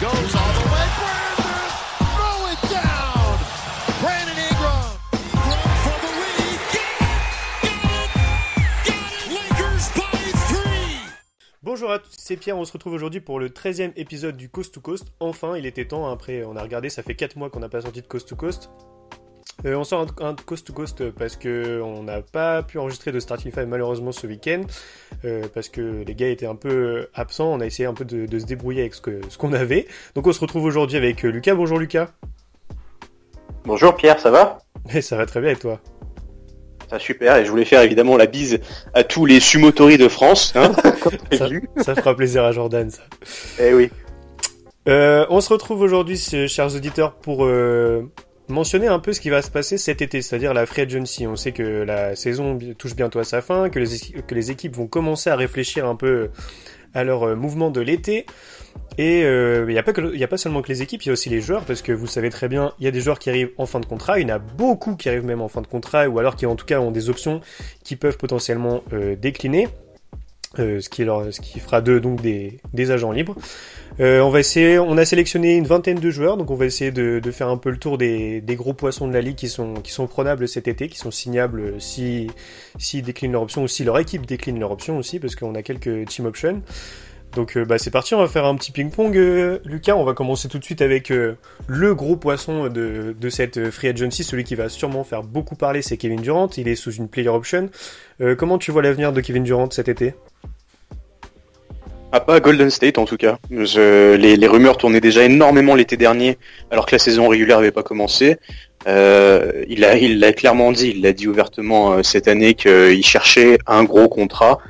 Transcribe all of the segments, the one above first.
goes all the way. Throw it down. Brandon Ingram. For the lead. Got it! Got it! Lakers by three! Bonjour à tous, c'est Pierre, on se retrouve aujourd'hui pour le 13e épisode du Coast to Coast. Enfin, il était temps, après on a regardé, ça fait 4 mois qu'on n'a pas sorti de Coast to Coast. Euh, on sort un, un Coast to Coast parce que on n'a pas pu enregistrer de Starting Five malheureusement ce week-end, euh, parce que les gars étaient un peu absents, on a essayé un peu de, de se débrouiller avec ce qu'on avait. Donc on se retrouve aujourd'hui avec euh, Lucas, bonjour Lucas. Bonjour Pierre, ça va? Eh, ça va très bien et toi? Ça super, et je voulais faire évidemment la bise à tous les sumotori de France, hein, ça, fera plaisir à Jordan ça. Eh oui. Euh, on se retrouve aujourd'hui, euh, chers auditeurs, pour euh, mentionner un peu ce qui va se passer cet été, c'est-à-dire la free agency. On sait que la saison touche bientôt à sa fin, que les, équipes vont commencer à réfléchir un peu à leur euh, mouvement de l'été. Et il n'y a, pas seulement que les équipes, il y a aussi les joueurs, parce que vous savez très bien, il y a des joueurs qui arrivent en fin de contrat, il y en a beaucoup qui arrivent même en fin de contrat, ou alors qui en tout cas ont des options qui peuvent potentiellement euh, décliner. Euh, ce, qui leur, ce qui fera d'eux donc des, des agents libres. Euh, on va essayer, on a sélectionné une vingtaine de joueurs, donc on va essayer de, de faire un peu le tour des, des gros poissons de la ligue qui sont, qui sont prenables cet été, qui sont signables euh, si, s'ils déclinent leur option ou si leur équipe décline leur option aussi, parce qu'on a quelques team options. Donc euh, bah, c'est parti, on va faire un petit ping-pong. euh, Lucas, on va commencer tout de suite avec euh, le gros poisson de, de cette free agency, celui qui va sûrement faire beaucoup parler, c'est Kevin Durant. Il est sous une player option. Comment tu vois l'avenir de Kevin Durant cet été? Ah, pas Golden State en tout cas. Les, rumeurs tournaient déjà énormément l'été dernier, alors que la saison régulière n'avait pas commencé. Il a, il l'a clairement dit, il l'a dit ouvertement cette année qu'il cherchait un gros contrat.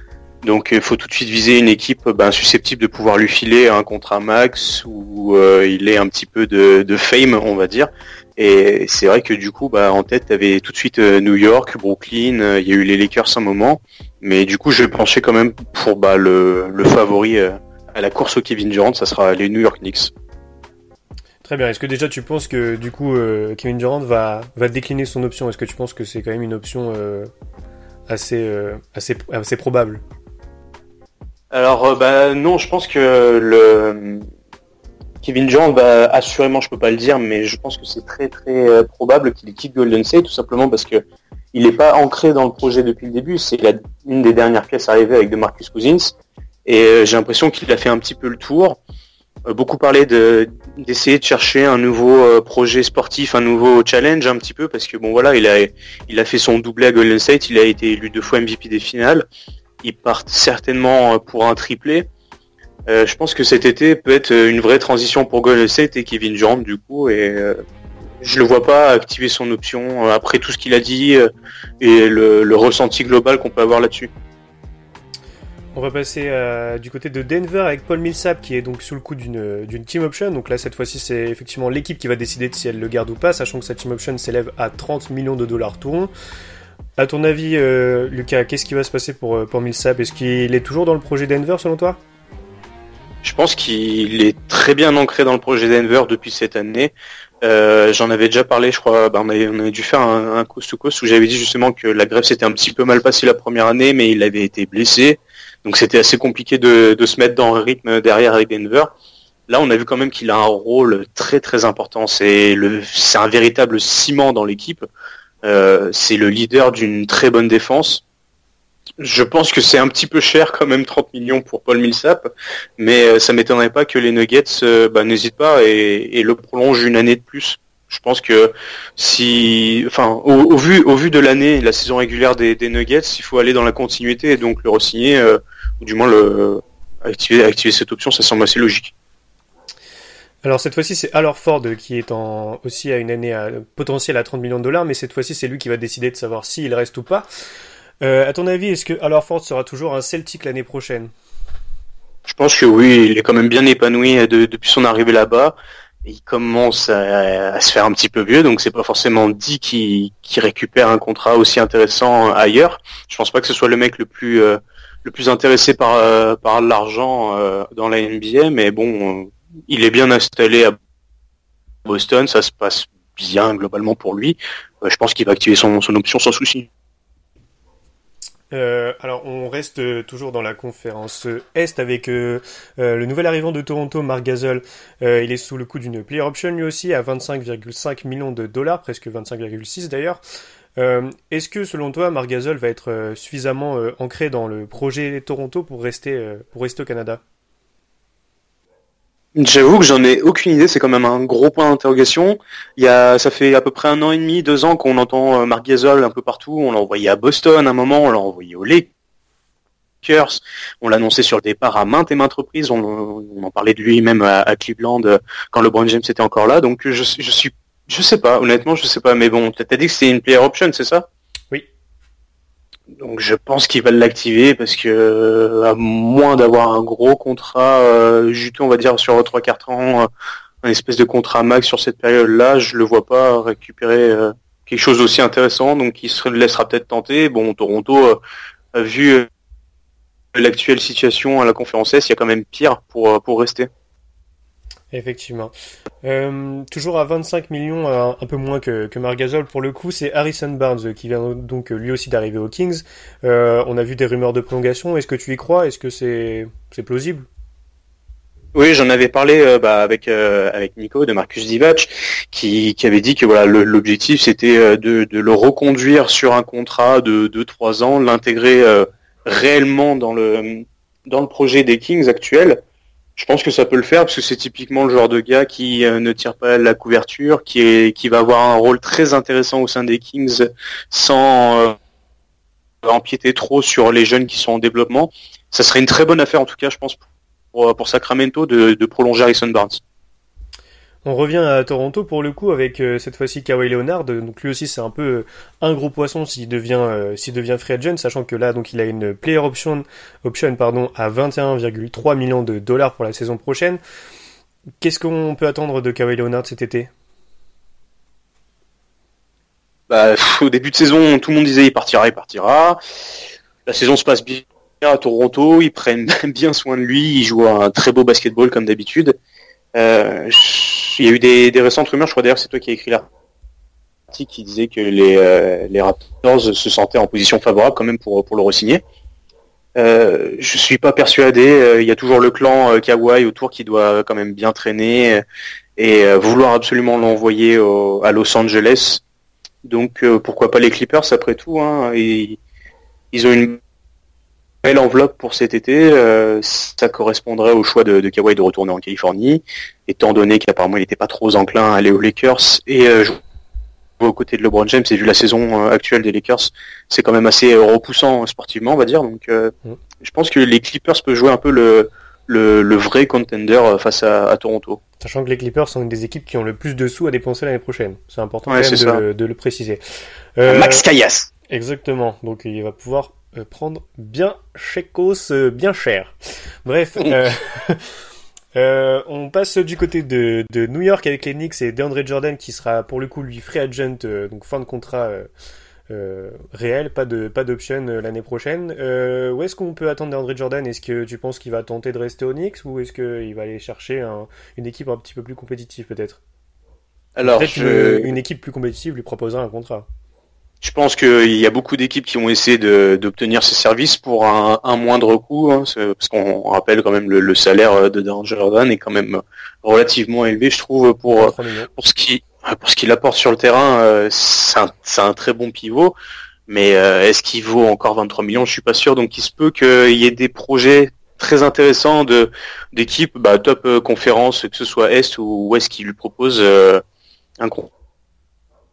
Donc il faut tout de suite viser une équipe ben, susceptible de pouvoir lui filer un contrat max où euh, il est un petit peu de, fame, on va dire. Et c'est vrai que du coup, bah, en tête, tu avais tout de suite euh, New York, Brooklyn, euh, il y a eu les Lakers un moment. Mais du coup, je penchais quand même pour bah, le, favori euh, à la course au Kevin Durant, ça sera les New York Knicks. Très bien. Est-ce que déjà tu penses que du coup euh, Kevin Durant va, va décliner son option? Est-ce que tu penses que c'est quand même une option euh, assez, euh, assez, assez probable? Alors, euh, bah, non, je pense que le Kevin Durant, bah, assurément, je peux pas le dire, mais je pense que c'est très très euh, probable qu'il quitte Golden State, tout simplement parce que il n'est pas ancré dans le projet depuis le début. C'est une des dernières pièces arrivées avec DeMarcus Cousins, et euh, j'ai l'impression qu'il a fait un petit peu le tour. Beaucoup parlé de d'essayer de chercher un nouveau projet sportif, un nouveau challenge un petit peu, parce que bon voilà, il a il a fait son doublé à Golden State, il a été élu deux fois MVP des finales. Ils partent certainement euh, pour un triplé. Euh, je pense que cet été peut être euh, une vraie transition pour Golden State et Kevin Durant du coup et euh, je le vois pas activer son option après tout ce qu'il a dit et le, ressenti global qu'on peut avoir là-dessus. On va passer du côté de Denver avec Paul Millsap qui est donc sous le coup d'une team option. Donc là cette fois-ci c'est effectivement l'équipe qui va décider de si elle le garde ou pas, sachant que sa team option s'élève à 30 millions de dollars tout. À ton avis, euh, Lucas, qu'est-ce qui va se passer pour, euh, pour Est-ce qu'il est toujours dans le projet Denver selon toi? Je pense qu'il est très bien ancré dans le projet Denver depuis cette année. Euh, J'en avais déjà parlé, je crois. bah, on, avait, on dû faire un, coast to coast où j'avais dit justement que la grève s'était un petit peu mal passée la première année, mais il avait été blessé, donc c'était assez compliqué de, de se mettre dans le rythme derrière avec Denver. Là, on a vu quand même qu'il a un rôle très très important. C'est un véritable ciment dans l'équipe. Euh, c'est le leader d'une très bonne défense. Je pense que c'est un petit peu cher quand même 30 millions pour Paul Millsap, mais euh, ça m'étonnerait pas que les Nuggets euh, bah, n'hésitent pas et, le prolongent une année de plus. Je pense que si, enfin, au, vu de l'année, la saison régulière des, Nuggets, il faut aller dans la continuité et donc le re-signer ou du moins activer cette option, ça semble assez logique. Alors cette fois-ci c'est Al Ford qui est en, aussi à une année à, potentielle à 30 millions de dollars, mais cette fois-ci c'est lui qui va décider de savoir s'il reste ou pas. Euh, à ton avis, est-ce que Al Ford sera toujours un Celtic l'année prochaine? Je pense que oui, il est quand même bien épanoui euh, de- depuis son arrivée là-bas. Il commence à, à se faire un petit peu vieux, donc c'est pas forcément dit qu'il qu'il récupère un contrat aussi intéressant ailleurs. Je pense pas que ce soit le mec le plus euh, le plus intéressé par euh, par l'argent euh, dans la NBA, mais bon, euh, il est bien installé à Boston, ça se passe bien globalement pour lui. Euh, je pense qu'il va activer son, option sans souci. Euh, alors, on reste euh, toujours dans la conférence Est avec le nouvel arrivant de Toronto, Mark Gasol. Il est sous le coup d'une player option lui aussi à 25,5 millions de dollars, presque 25,6 d'ailleurs. Est-ce que selon toi, Mark Gasol va être suffisamment ancré dans le projet Toronto pour rester, pour rester au Canada? J'avoue que j'en ai aucune idée, c'est quand même un gros point d'interrogation. Il y a, ça fait à peu près un an et demi, deux ans qu'on entend euh, Marc Gasol un peu partout. On l'a envoyé à Boston à un moment, on l'a envoyé aux Lakers, on l'a annoncé sur le départ à maintes et maintes reprises. On, en parlait de lui même à, Cleveland euh, quand LeBron James était encore là. Donc je, je suis, je sais pas, honnêtement, je sais pas. Mais bon, t'as dit que c'était une player option, c'est ça? Donc je pense qu'ils veulent l'activer parce que euh, à moins d'avoir un gros contrat euh, juteux, on va dire sur trois quatre ans, euh, un espèce de contrat max sur cette période-là, je le vois pas récupérer euh, quelque chose d'aussi intéressant. Donc il se laissera peut-être tenter. Bon, Toronto, euh, vu l'actuelle situation à la conférence S, il y a quand même pire pour pour rester. Effectivement. Euh, toujours à 25 millions, un, un peu moins que, que Marc Gasol pour le coup, c'est Harrison Barnes euh, qui vient donc euh, lui aussi d'arriver aux Kings. Euh, on a vu des rumeurs de prolongation. Est-ce que tu y crois? Est-ce que c'est plausible? Oui, j'en avais parlé euh, bah, avec euh, avec Nico de Marcus Divac, qui, qui avait dit que voilà l'objectif c'était euh, de, de le reconduire sur un contrat de 2-3 ans, l'intégrer euh, réellement dans le dans le projet des Kings actuels. Je pense que ça peut le faire parce que c'est typiquement le genre de gars qui euh, ne tire pas la couverture, qui va avoir un rôle très intéressant au sein des Kings sans euh, empiéter trop sur les jeunes qui sont en développement. Ça serait une très bonne affaire en tout cas, je pense pour, pour Sacramento de, de prolonger Harrison Barnes. On revient à Toronto pour le coup avec euh, cette fois-ci Kawhi Leonard. Donc lui aussi c'est un peu euh, un gros poisson s'il devient euh, s'il devient free agent, sachant que là donc il a une player option option pardon à 21,3 millions de dollars pour la saison prochaine. Qu'est-ce qu'on peut attendre de Kawhi Leonard cet été? Bah, au début de saison, tout le monde disait il partira, il partira. La saison se passe bien à Toronto, ils prennent bien soin de lui, il joue un très beau basketball comme d'habitude. Euh, il y a eu des, des récentes rumeurs, je crois d'ailleurs c'est toi qui as écrit l'article qui disait que les, euh, les Raptors se sentaient en position favorable quand même pour, pour le re-signer. Euh, je suis pas persuadé, euh, il y a toujours le clan Kawhi autour qui doit quand même bien traîner et vouloir absolument l'envoyer à Los Angeles. Donc pourquoi pas les Clippers après tout hein, et Ils ont une belle enveloppe pour cet été. euh, ça correspondrait au choix de, de Kawhi de retourner en Californie, étant donné qu'apparemment il n'était pas trop enclin à aller aux Lakers et euh, jouer aux côtés de LeBron James. Et vu la saison euh, actuelle des Lakers, c'est quand même assez euh, repoussant sportivement, on va dire. Donc euh, Mm. je pense que les Clippers peuvent jouer un peu le, le, le vrai contender euh, face à, à Toronto. Sachant que les Clippers sont une des équipes qui ont le plus de sous à dépenser l'année prochaine. C'est important Ouais, quand même c'est de, de le préciser. Euh, Max Callas. Exactement. Donc il va pouvoir euh, prendre bien checos, euh, bien cher. Bref. euh, euh, on passe du côté de, de New York avec les Knicks et DeAndre Jordan qui sera pour le coup lui free agent, euh, donc fin de contrat euh, euh, réel, pas de pas d'option euh, l'année prochaine. Euh, où est-ce qu'on peut attendre DeAndre Jordan? Est-ce que tu penses qu'il va tenter de rester aux Knicks ou est-ce qu'il va aller chercher un- une équipe un petit peu plus compétitive peut-être? Alors, Peut-être je... une, une équipe plus compétitive lui proposera un contrat. Je pense qu'il y a beaucoup d'équipes qui ont essayé de- d'obtenir ces services pour un, un moindre coût, hein, parce qu'on rappelle quand même le, le salaire de Dan Jordan est quand même relativement élevé, je trouve, pour 23 millions. pour ce qui pour ce qu'il apporte sur le terrain. euh, C'est un, c'est un très bon pivot, mais euh, est-ce qu'il vaut encore 23 millions? Je suis pas sûr. Donc il se peut qu'il y ait des projets très intéressants de d'équipes bah, top euh, conférence, que ce soit Est ou Ouest, qui lui proposent un con-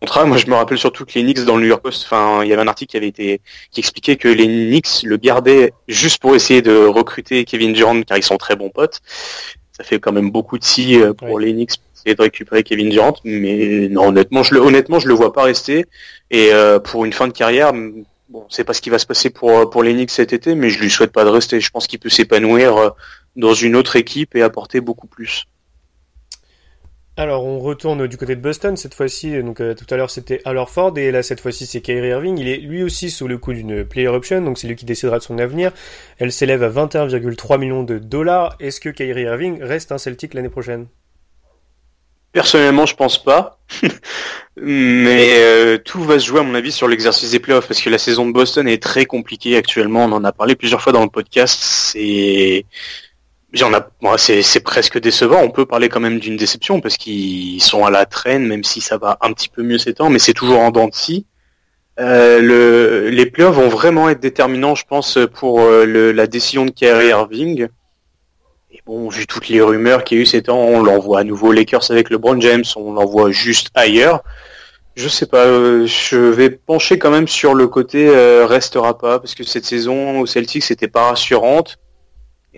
contrat. Moi, je me rappelle surtout que les Knicks dans le New York Post, enfin, il y avait un article qui avait été qui expliquait que les Knicks le gardaient juste pour essayer de recruter Kevin Durant, car ils sont très bons potes. Ça fait quand même beaucoup de si euh, pour les Knicks pour essayer de récupérer Kevin Durant, mais non, honnêtement, je le honnêtement, je le vois pas rester. Et euh, pour une fin de carrière, bon, c'est pas ce qui va se passer pour pour les Knicks cet été, mais je lui souhaite pas de rester. Je pense qu'il peut s'épanouir euh, dans une autre équipe et apporter beaucoup plus. Alors on retourne du côté de Boston cette fois-ci. Donc euh, tout à l'heure c'était Al Horford et là cette fois-ci c'est Kyrie Irving. Il est lui aussi sous le coup d'une player option, donc c'est lui qui décidera de son avenir. Elle s'élève à 21,3 millions de dollars. Est-ce que Kyrie Irving reste un Celtic l'année prochaine? Personnellement, je pense pas. Mais euh, tout va se jouer à mon avis sur l'exercice des playoffs parce que la saison de Boston est très compliquée actuellement. On en a parlé plusieurs fois dans le podcast. C'est J'en a, c'est presque décevant. On peut parler quand même d'une déception parce qu'ils sont à la traîne, même si ça va un petit peu mieux ces temps, mais c'est toujours en dents de scie. Euh, le, les playoffs vont vraiment être déterminants, je pense, pour euh, le, la décision de Kyrie Irving. Et bon, vu toutes les rumeurs qu'il y a eu ces temps, on l'envoie à nouveau Lakers avec LeBron James, on l'envoie juste ailleurs. Je sais pas, euh, je vais pencher quand même sur le côté euh, restera pas, parce que cette saison au Celtics c'était pas rassurante.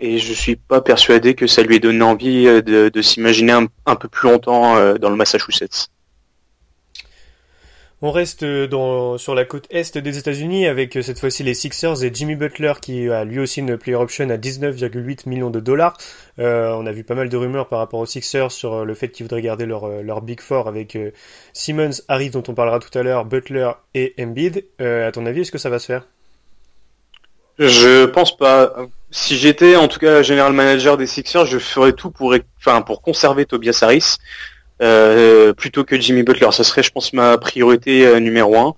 Et je suis pas persuadé que ça lui ait donné envie euh, de, s'imaginer un, peu plus longtemps euh, dans le Massachusetts. On reste dans, sur la côte est des États-Unis avec euh, cette fois-ci les Sixers et Jimmy Butler qui a lui aussi une player option à 19,8 millions de dollars. on a vu pas mal de rumeurs par rapport aux Sixers sur le fait qu'ils voudraient garder leur, leur Big Four avec Simmons, Harris dont on parlera tout à l'heure, Butler et Embiid. à ton avis, est-ce que ça va se faire? Je pense pas. Si j'étais en tout cas général manager des Sixers, je ferais tout pour, enfin, pour conserver Tobias Harris euh, plutôt que Jimmy Butler. Ça serait, je pense, ma priorité euh, numéro un.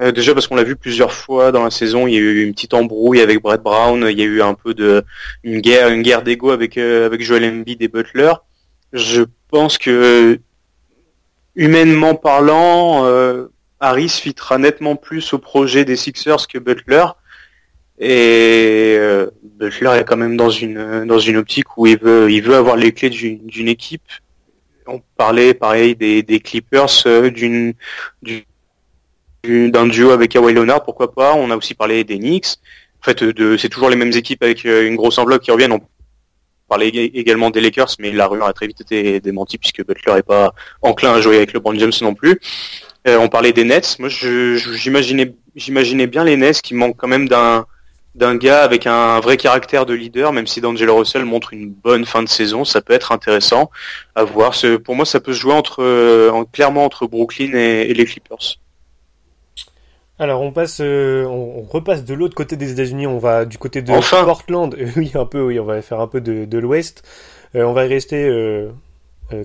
Euh, déjà parce qu'on l'a vu plusieurs fois dans la saison, il y a eu une petite embrouille avec Brett Brown, il y a eu un peu de une guerre, une guerre d'ego avec avec Joel Embiid et Butler. Je pense que humainement parlant, Harris fitera nettement plus au projet des Sixers que Butler. Et euh, Butler est quand même dans une dans une optique où il veut il veut avoir les clés d'une équipe. On parlait pareil des, des Clippers, euh, d'une d'un duo avec Kawhi Leonard, pourquoi pas. On a aussi parlé des Knicks. En fait, de, c'est toujours les mêmes équipes avec euh, une grosse enveloppe qui reviennent. On parlait également des Lakers, mais la rumeur a très vite été démentie puisque Butler est pas enclin à jouer avec LeBron James non plus. Euh, on parlait des Nets. Moi, j'imaginais j'imaginais bien les Nets qui manquent quand même d'un d'un gars avec un vrai caractère de leader, même si D'Angelo Russell montre une bonne fin de saison, ça peut être intéressant à voir. Pour moi, ça peut se jouer entre, euh, clairement entre Brooklyn et, les Clippers. Alors on passe, euh, on, repasse de l'autre côté des États-Unis. On va du côté de Portland. oui, un peu. Oui, on va faire un peu de, de l'Ouest. Euh, on va y rester euh,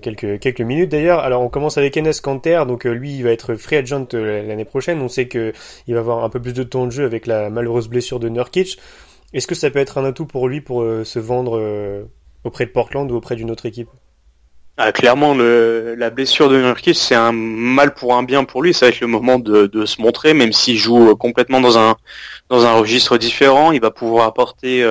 quelques, quelques minutes d'ailleurs. Alors on commence avec Enes Kanter, donc euh, lui il va être free agent euh, l'année prochaine. On sait que il va avoir un peu plus de temps de jeu avec la malheureuse blessure de Nurkic. Est-ce que ça peut être un atout pour lui pour se vendre auprès de Portland ou auprès d'une autre équipe? Ah, clairement, la blessure de Nurkic, c'est un mal pour un bien pour lui. Ça va être le moment de, de se montrer, même s'il joue complètement dans un dans un registre différent. Il va pouvoir apporter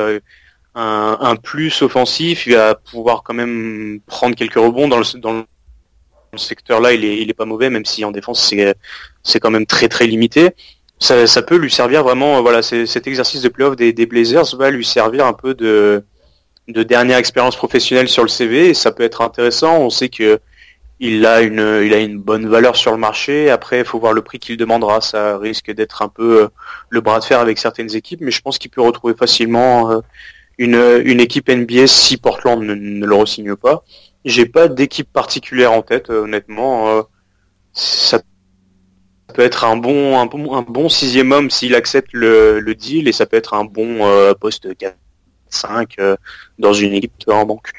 un, plus offensif, il va pouvoir quand même prendre quelques rebonds dans le, dans le secteur là, il est, il est pas mauvais, même si en défense c'est, c'est quand même très très limité. Ça, ça peut lui servir vraiment, voilà, cet exercice de playoff des, des Blazers va lui servir un peu de, de dernière expérience professionnelle sur le CV et ça peut être intéressant. On sait que il a une, il a une bonne valeur sur le marché. Après, il faut voir le prix qu'il demandera. Ça risque d'être un peu euh, le bras de fer avec certaines équipes, mais je pense qu'il peut retrouver facilement euh, une, une équipe NBA si Portland ne, ne le resigne pas. J'ai pas d'équipe particulière en tête, euh, honnêtement. Euh, ça peut être un bon, un bon, un bon sixième homme s'il accepte le, le, deal et ça peut être un bon euh, poste 4-5 dans une équipe en banque.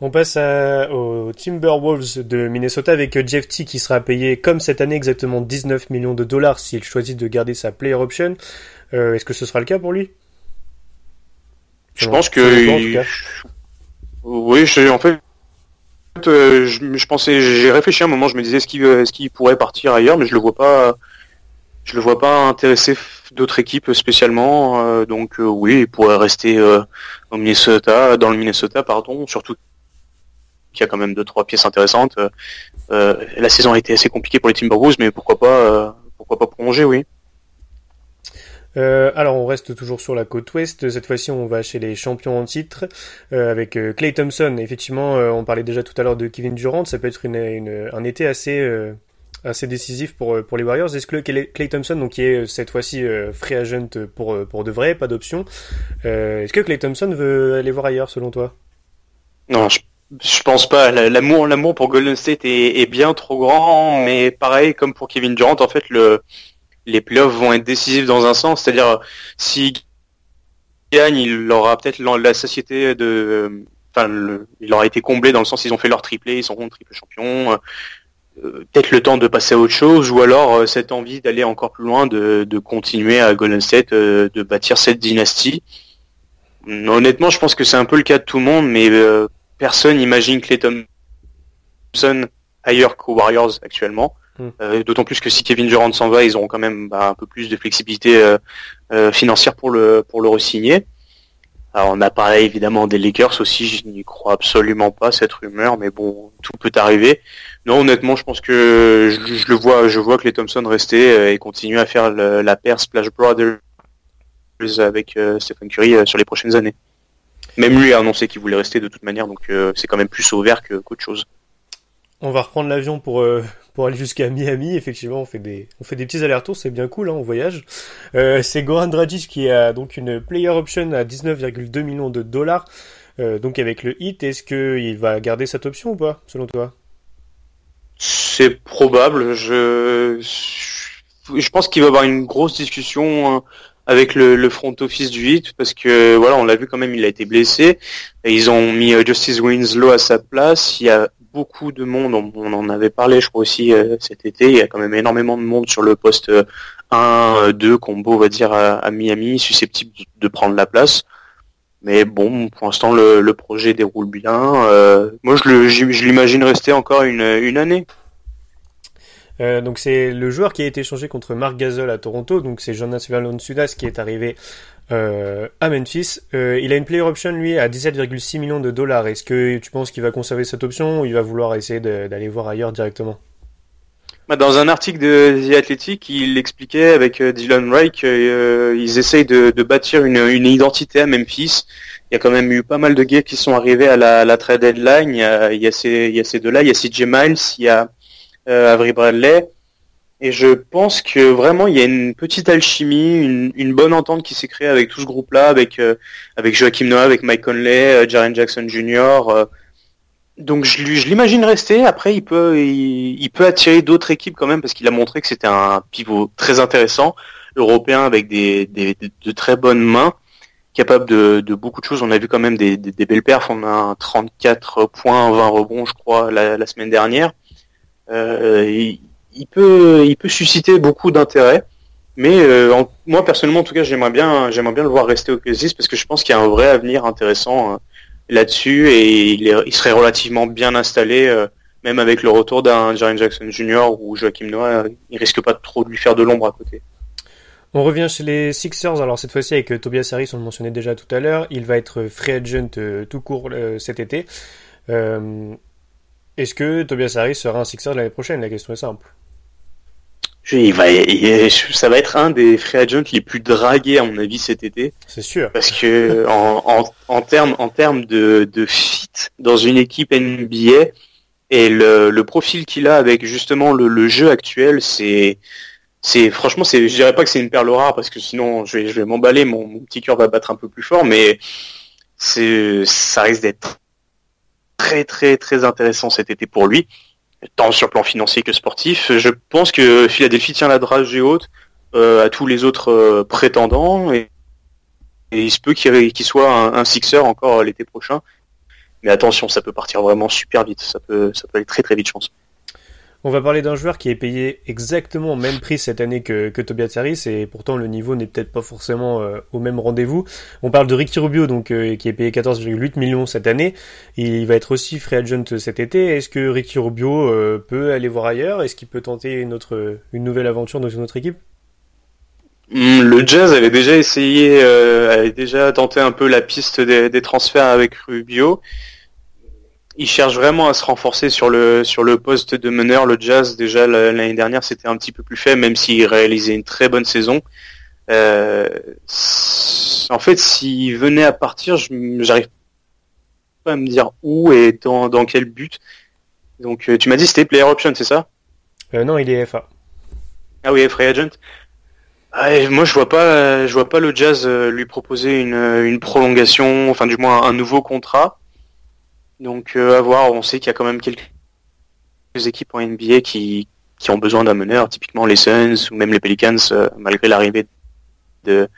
On passe à, aux Timberwolves de Minnesota avec Jeff T qui sera payé comme cette année exactement 19 millions de dollars s'il choisit de garder sa player option. Est-ce que ce sera le cas pour lui? Je pense que oui, je, en fait, euh, je, pensais, j'ai réfléchi un moment, je me disais est-ce qu'il est-ce qu'il pourrait partir ailleurs, mais je le vois pas, je le vois pas intéresser d'autres équipes spécialement. Euh, donc euh, oui, il pourrait rester au Minnesota, dans le Minnesota, pardon, surtout qu'il y a quand même deux trois pièces intéressantes. la saison a été assez compliquée pour les Timberwolves, mais pourquoi pas, pourquoi pas prolonger, oui. Euh, alors on reste toujours sur la côte ouest. Cette fois-ci, on va chez les champions en titre euh, avec euh, Clay Thompson. Effectivement, on parlait déjà tout à l'heure de Kevin Durant. Ça peut être une, un été assez assez décisif pour pour les Warriors. Est-ce que Clay Thompson, donc qui est cette fois-ci free agent pour pour de vrai, pas d'option, est-ce que Clay Thompson veut aller voir ailleurs selon toi? Non, je, je pense pas. L'amour l'amour pour Golden State est, est bien trop grand, mais pareil comme pour Kevin Durant, en fait le les playoffs vont être décisifs dans un sens, c'est-à-dire s'il gagne, il aura peut-être la société de, enfin, le- il leur a été comblé dans le sens ils ont fait leur triplé, ils sont triple champion. Euh, peut-être le temps de passer à autre chose, ou alors euh, cette envie d'aller encore plus loin, de, continuer à Golden State, euh, de bâtir cette dynastie. Hum, Honnêtement, je pense que c'est un peu le cas de tout le monde, mais personne n'imagine Clay Thompson ailleurs qu'aux Warriors actuellement. Hmm. Euh, D'autant plus que si Kevin Durant s'en va, ils auront quand même bah, un peu plus de flexibilité euh, euh, financière pour le pour le re-signer. Alors on a parlé évidemment des Lakers aussi, je n'y crois absolument pas cette rumeur, mais bon, tout peut arriver. Non, honnêtement, je pense que je, je le vois, je vois que les Thompson rester euh, et continuer à faire la paire Splash Brothers avec euh, Stephen Curry euh, sur les prochaines années. Même lui a annoncé qu'il voulait rester de toute manière, donc euh, c'est quand même plus au vert qu'autre chose. On va reprendre l'avion pour euh, pour aller jusqu'à Miami. Effectivement, on fait des on fait des petits allers-retours, c'est bien cool, hein, on voyage. Euh, c'est Goran Dragic qui a donc une player option à 19,2 millions de dollars. Euh, donc avec le hit, est-ce que il va garder cette option ou pas, selon toi? C'est probable. Je, je pense qu'il va y avoir une grosse discussion euh, avec le, le front office du Heat parce que voilà, on l'a vu quand même, il a été blessé. Ils ont mis euh, Justice Winslow à sa place. Il y a beaucoup de monde. On, en avait parlé, je crois aussi euh, cet été. Il y a quand même énormément de monde sur le poste euh, 1, 2 combo, on va dire à, Miami, susceptible de- prendre la place. Mais bon, pour l'instant, le, projet déroule bien. Euh, moi, je le- l'imagine rester encore une année. Euh, donc c'est le joueur qui a été échangé contre Marc Gasol à Toronto, donc c'est Jonas Valanciunas qui est arrivé euh, à Memphis. Euh, il a une player option lui à 17,6 millions de dollars. Est-ce que tu penses qu'il va conserver cette option ou il va vouloir essayer d'aller voir ailleurs directement? Bah, Dans un article de The Athletic, il expliquait avec Dylan Wright qu'ils essayent de, bâtir une, identité à Memphis. Il y a quand même eu pas mal de gars qui sont arrivés à la, la trade deadline. Il y a, ces, deux-là, il y a CJ Miles, il y a Avery Bradley. Et je pense que vraiment il y a une petite alchimie, une, bonne entente qui s'est créée avec tout ce groupe-là, avec euh, avec Joachim Noah, avec Mike Conley, euh, Jaren Jackson Jr. euh, donc je, l'imagine rester. Après, il peut, il, peut attirer d'autres équipes quand même parce qu'il a montré que c'était un pivot très intéressant, européen avec des, de, très bonnes mains, capable de, beaucoup de choses. On a vu quand même des, belles perfs. On a un 34 points, 20 rebonds, je crois, la semaine dernière. Euh, il, il peut, il peut susciter beaucoup d'intérêt. Mais euh, moi personnellement, en tout cas, j'aimerais bien, j'aimerais bien le voir rester au Casis parce que je pense qu'il y a un vrai avenir intéressant. euh, là-dessus et il, est- il serait relativement bien installé, euh, même avec le retour d'un Jaren Jackson Jr. ou Joachim Noah, il risque pas trop de lui faire de l'ombre à côté. On revient chez les Sixers, alors cette fois-ci avec euh, Tobias Harris, on le mentionnait déjà tout à l'heure, il va être free agent tout court cet été. Euh, Est-ce que Tobias Harris sera un Sixer l'année prochaine? La question est simple. Je- Il va, il- ça va être un des free agents les plus dragués à mon avis cet été, C'est sûr. parce que en, en, en termes en termes de, de fit dans une équipe NBA et le, le profil qu'il a avec justement le, le jeu actuel, c'est c'est franchement c'est je dirais pas que c'est une perle rare parce que sinon je vais je vais m'emballer mon, mon petit cœur va battre un peu plus fort mais c'est ça risque d'être très très très intéressant cet été pour lui. Tant sur le plan financier que sportif je pense que Philadelphie tient la dragée haute euh, à tous les autres euh, prétendants. Et, il se peut qu'il qu'il soit un, un Sixer encore l'été prochain. Mais attention ça peut partir vraiment super vite. Ça peut ça peut aller très très vite je pense On va parler d'un joueur qui est payé exactement au même prix cette année que, que Tobias Harris et pourtant le niveau n'est peut-être pas forcément euh, au même rendez-vous. On parle de Ricky Rubio donc euh, qui est payé 14,8 millions cette année. Il va être aussi free agent cet été. Est-ce que Ricky Rubio euh, peut aller voir ailleurs? Est-ce qu'il peut tenter une autre une nouvelle aventure dans une autre équipe? Hmm, Le Jazz avait déjà essayé, avait déjà tenté un peu la piste des transferts avec Rubio. Il cherche vraiment à se renforcer sur le sur le poste de meneur. Le Jazz déjà la- l'année dernière c'était un petit peu plus faible, même s'il réalisait une très bonne saison. Euh, en fait, s'il venait à partir, j'arrive pas à me dire où et dans dans quel but. Donc euh, tu m'as dit c'était player option, c'est ça? Euh, Non, il est FA. Ah oui, free agent. Ah, moi, je vois pas, je vois pas le Jazz euh, lui proposer une, une prolongation, enfin du moins un nouveau contrat. Donc euh, à voir. On sait qu'il y a quand même quelques équipes en NBA qui qui ont besoin d'un meneur, typiquement les Suns ou même les Pelicans, euh, malgré l'arrivée de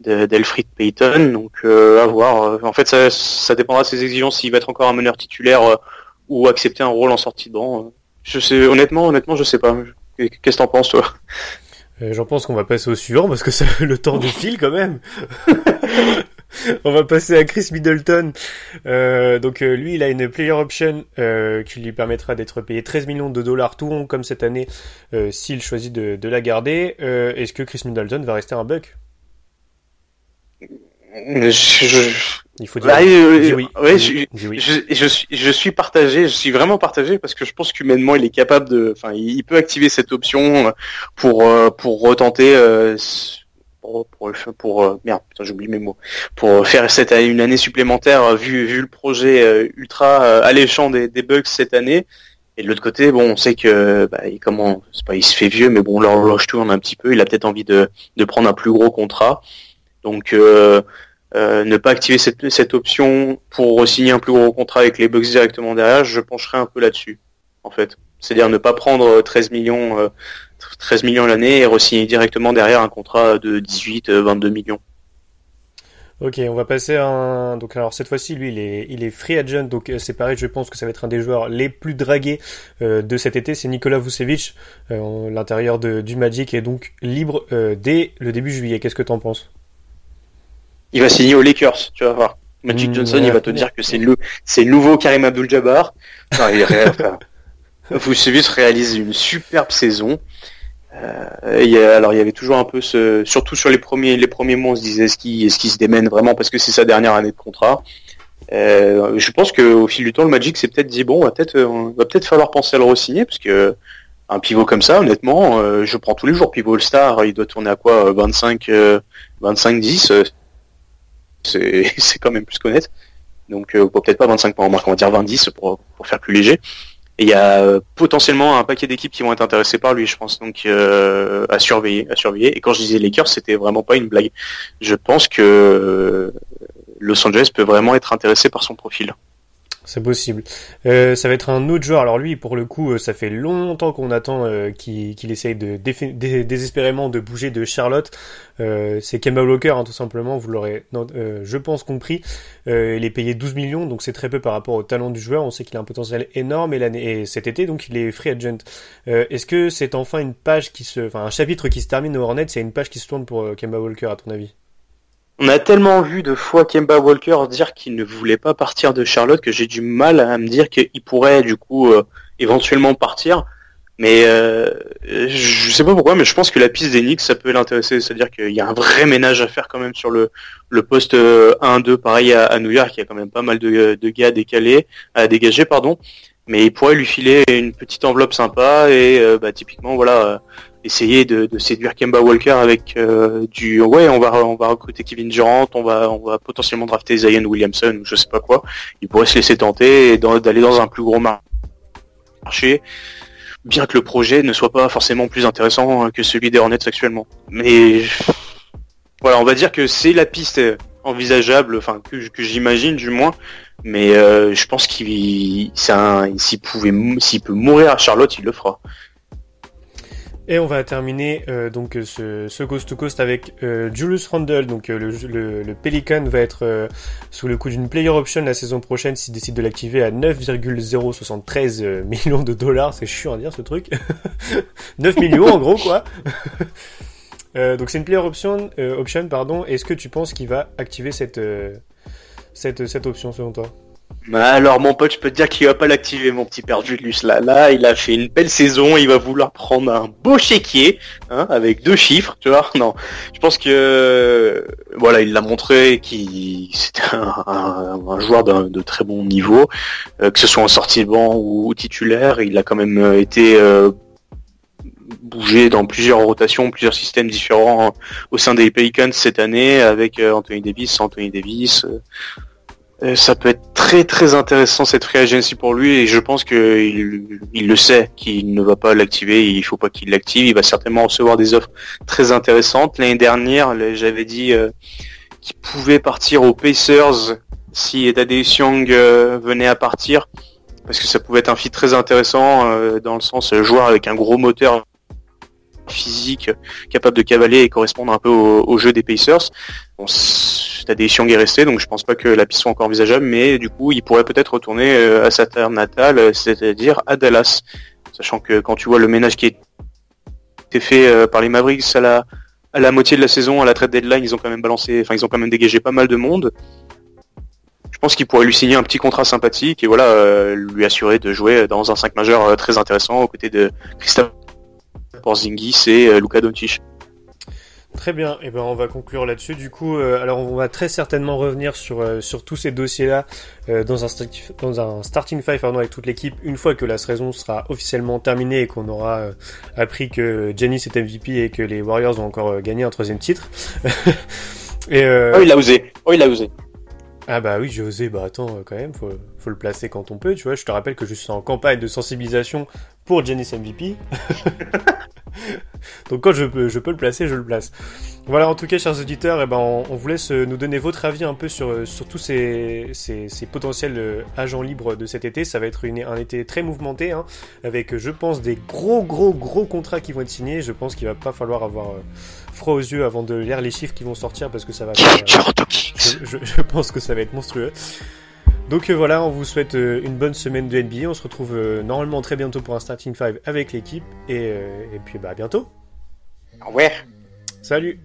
de- d'Elfried Payton. Donc euh, à voir. En fait, ça, ça dépendra de ses exigences s'il va être encore un meneur titulaire euh, ou accepter un rôle en sortie de banc. Je sais, honnêtement, honnêtement, je sais pas. Qu'est-ce que t'en penses, toi? Euh, J'en pense qu'on va passer au suivant parce que ça, le temps de file quand même. On va passer à Chris Middleton. Euh, donc euh, lui, il a une player option euh, qui lui permettra d'être payé 13 millions de dollars tout rond comme cette année euh, s'il choisit de, de la garder. Euh, Est-ce que Chris Middleton va rester un buck? Je, je- Il faut dire, Bah, oui. ouais. Je, je suis, je suis partagé, je suis vraiment partagé parce que je pense qu'humainement il est capable de, enfin il peut activer cette option pour pour retenter, euh, pour euh, merde, j'oublie mes mots, pour faire cette une année supplémentaire euh, vu vu le projet euh, ultra alléchant des, des Bucks cette année. Et de l'autre côté, bon, on sait que bah, il comment, c'est pas il se fait vieux, mais bon l'horloge tourne un petit peu. Il a peut-être envie de de prendre un plus gros contrat. Donc ne pas activer cette, cette option pour signer un plus gros contrat avec les Bucks directement derrière, je pencherai un peu là-dessus, en fait. C'est-à-dire ne pas prendre 13 millions, 13 millions l'année et re-signer directement derrière un contrat de 18, euh, 22 millions. Ok, on va passer à un. Donc alors cette fois-ci, lui, il est, il est free agent, donc euh, c'est pareil. Je pense que ça va être un des joueurs les plus dragués euh, de cet été. C'est Nikola Vucevic, euh, l'intérieur du Magic, est donc libre euh, dès le début juillet. Qu'est-ce que t'en penses? Il va signer aux Lakers, tu vas voir. Magic Mmh, Johnson, ouais. il va te dire que c'est le, c'est nouveau Karim Abdul-Jabbar. Non, il enfin, Vucevic réalise une superbe saison. Euh, alors il y avait toujours un peu ce, surtout sur les premiers les premiers mois, on se disait est-ce qu'il se démène vraiment parce que c'est sa dernière année de contrat. Euh, je pense qu'au fil du temps, le Magic s'est peut-être dit bon, on va peut-être euh, peut-être falloir penser à le re-signer parce que un pivot comme ça, honnêtement, euh, je prends tous les jours pivot All-Star, il doit tourner à quoi euh, 25 euh, 25 10 euh, c'est quand même plus qu'honnête. Donc peut-être pas 25 points en marque, on va dire 20-10 pour, pour faire plus léger. Et il y a euh, potentiellement un paquet d'équipes qui vont être intéressées par lui, je pense. Donc euh, à surveiller, à surveiller. Et quand je disais Lakers, c'était vraiment pas une blague. Je pense que euh, Los Angeles peut vraiment être intéressé par son profil. C'est possible. Euh, ça va être un autre joueur. Alors lui, pour le coup, euh, ça fait longtemps qu'on attend euh, qu'il qu'il essaye de désespérément de bouger de Charlotte. Euh, c'est Kemba Walker, hein, tout simplement. Vous l'aurez, euh, je pense, compris. Euh, il est payé 12 millions, donc c'est très peu par rapport au talent du joueur. On sait qu'il a un potentiel énorme et, l'année, et cet été, donc il est free agent. Est-ce que c'est enfin une page qui se, enfin un chapitre qui se termine au Hornets, c'est une page qui se tourne pour Kemba Walker, à ton avis? On a tellement vu de fois Kemba Walker dire qu'il ne voulait pas partir de Charlotte que j'ai du mal à me dire qu'il pourrait du coup euh, éventuellement partir. Mais euh, je sais pas pourquoi, mais je pense que la piste des Knicks, ça peut l'intéresser. C'est-à-dire qu'il y a un vrai ménage à faire quand même sur le, le poste euh, 1-2, pareil à, à New York. Il y a quand même pas mal de, de gars décalés, à dégager, pardon. Mais il pourrait lui filer une petite enveloppe sympa et euh, bah, typiquement voilà euh, essayer de, séduire Kemba Walker avec euh, du ouais on va on va recruter Kevin Durant, on va on va potentiellement drafter Zion Williamson ou je sais pas quoi. Il pourrait se laisser tenter d'aller dans un plus gros mar- marché, bien que le projet ne soit pas forcément plus intéressant que celui des Hornets actuellement. Mais voilà, on va dire que c'est la piste envisageable, enfin que, j'imagine du moins. Mais euh, je pense qu'il s'il pouvait s'il peut mourir à Charlotte, il le fera. Et on va terminer euh, donc ce, ce coast to coast avec euh, Julius Randle. Donc euh, le, le, le Pelican va être euh, sous le coup d'une player option la saison prochaine s'il décide de l'activer à 9,073 euh, millions de dollars. C'est chiant à dire ce truc. 9 millions en gros quoi. Donc c'est une player option, option pardon. Est-ce que tu penses qu'il va activer cette, cette, cette option selon toi? Alors mon pote, je peux te dire qu'il va pas l'activer mon petit père Julius là. Là, il a fait une belle saison, il va vouloir prendre un beau chéquier, hein, avec deux chiffres, tu vois. Non, je pense que voilà, il l'a montré qu'il c'était un, joueur de très bon niveau, euh, que ce soit en sortie de banc ou titulaire, il a quand même euh, été euh, bougé dans plusieurs rotations, plusieurs systèmes différents au sein des Pelicans cette année avec Anthony Davis, Anthony Davis. Ça peut être très très intéressant cette free agency pour lui et je pense que il, le sait qu'il ne va pas l'activer, il faut pas qu'il l'active, il va certainement recevoir des offres très intéressantes. L'année dernière, j'avais dit euh, qu'il pouvait partir aux Pacers si Thaddeus Young euh, venait à partir parce que ça pouvait être un fit très intéressant euh, dans le sens euh, joueur avec un gros moteur physique capable de cavaler et correspondre un peu au jeu des Pacers. Bon, c'est- Tadei est resté, donc je pense pas que la piste soit encore envisageable, mais du coup, il pourrait peut-être retourner euh, à sa terre natale, euh, c'est-à-dire à Dallas. Sachant que quand tu vois le ménage qui été fait euh, par les Mavericks à la, moitié de la saison, à la trade deadline, ils ont quand même balancé, enfin, ils ont quand même dégagé pas mal de monde. Je pense qu'il pourrait lui signer un petit contrat sympathique et voilà, lui assurer de jouer dans un 5 majeur très intéressant aux côtés de Christophe Porzingis et Luka Doncic. Très bien, et ben on va conclure là-dessus. Du coup, euh, alors on va très certainement revenir sur euh, sur tous ces dossiers-là euh, dans un dans un starting five pardon, avec toute l'équipe une fois que la saison sera officiellement terminée et qu'on aura euh, appris que Giannis est MVP et que les Warriors ont encore euh, gagné un troisième titre. et euh, Oh, il a osé. Oh, il a osé. ah bah oui, j'ai osé. Bah attends, quand même, faut faut le placer quand on peut. Tu vois, je te rappelle que je suis en campagne de sensibilisation pour Giannis MVP. Donc quand je peux, je peux le placer, je le place. Voilà, en tout cas, chers auditeurs, eh ben, on, on vous laisse euh, nous donner votre avis un peu sur, euh, sur tous ces, ces, ces potentiels euh, agents libres de cet été. Ça va être une, un été très mouvementé, hein, avec, je pense, des gros, gros, gros contrats qui vont être signés. Je pense qu'il va pas falloir avoir euh, froid aux yeux avant de lire les chiffres qui vont sortir, parce que ça va faire, euh, je, je- je pense que ça va être monstrueux. Donc euh, voilà, on vous souhaite euh, une bonne semaine de NBA. On se retrouve euh, normalement très bientôt pour un starting five avec l'équipe. Et, et puis bah à bientôt. Ouais. Salut